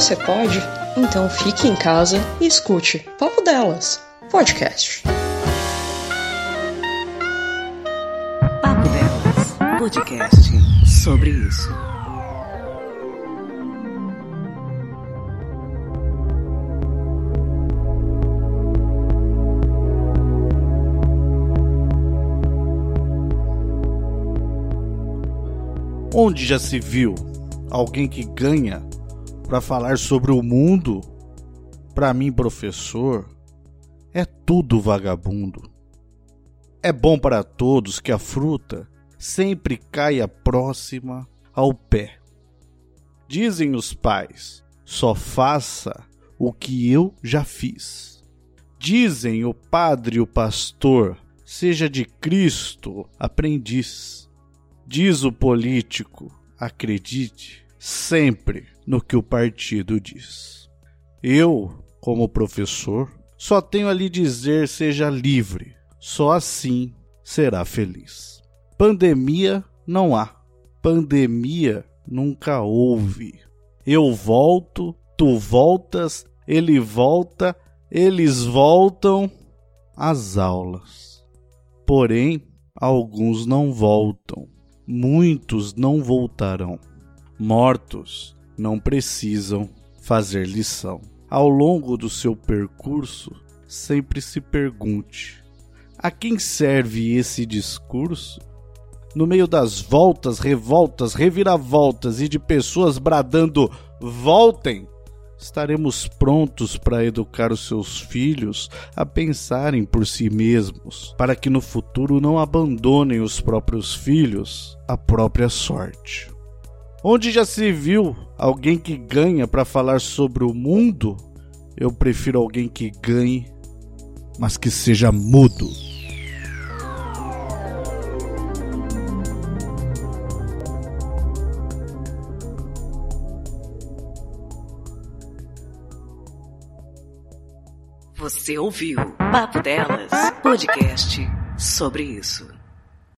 você pode? Então fique em casa e escute Papo Delas, podcast. Papo Delas, podcast sobre isso. Onde já se viu alguém que ganha para falar sobre o mundo? Para mim, professor, é tudo vagabundo. É bom para todos que a fruta sempre caia próxima ao pé. Dizem os pais: só faça o que eu já fiz. Dizem o padre e o pastor: seja de Cristo aprendiz. Diz o político: acredite sempre no que o partido diz. Eu, como professor, só tenho a lhe dizer: seja livre, só assim será feliz. Pandemia não há, pandemia nunca houve. Eu volto, tu voltas, ele volta, eles voltam às aulas. Porém, alguns não voltam muitos não voltarão. Mortos não precisam fazer lição. Ao longo do seu percurso, sempre se pergunte: a quem serve esse discurso? No meio das voltas, revoltas, reviravoltas e de pessoas bradando: voltem! estaremos prontos para educar os seus filhos a pensarem por si mesmos, para que no futuro não abandonem os próprios filhos à própria sorte. Onde já se viu alguém que ganha para falar sobre o mundo? Eu prefiro alguém que ganhe, mas que seja mudo. Você ouviu Papo Delas, podcast sobre isso.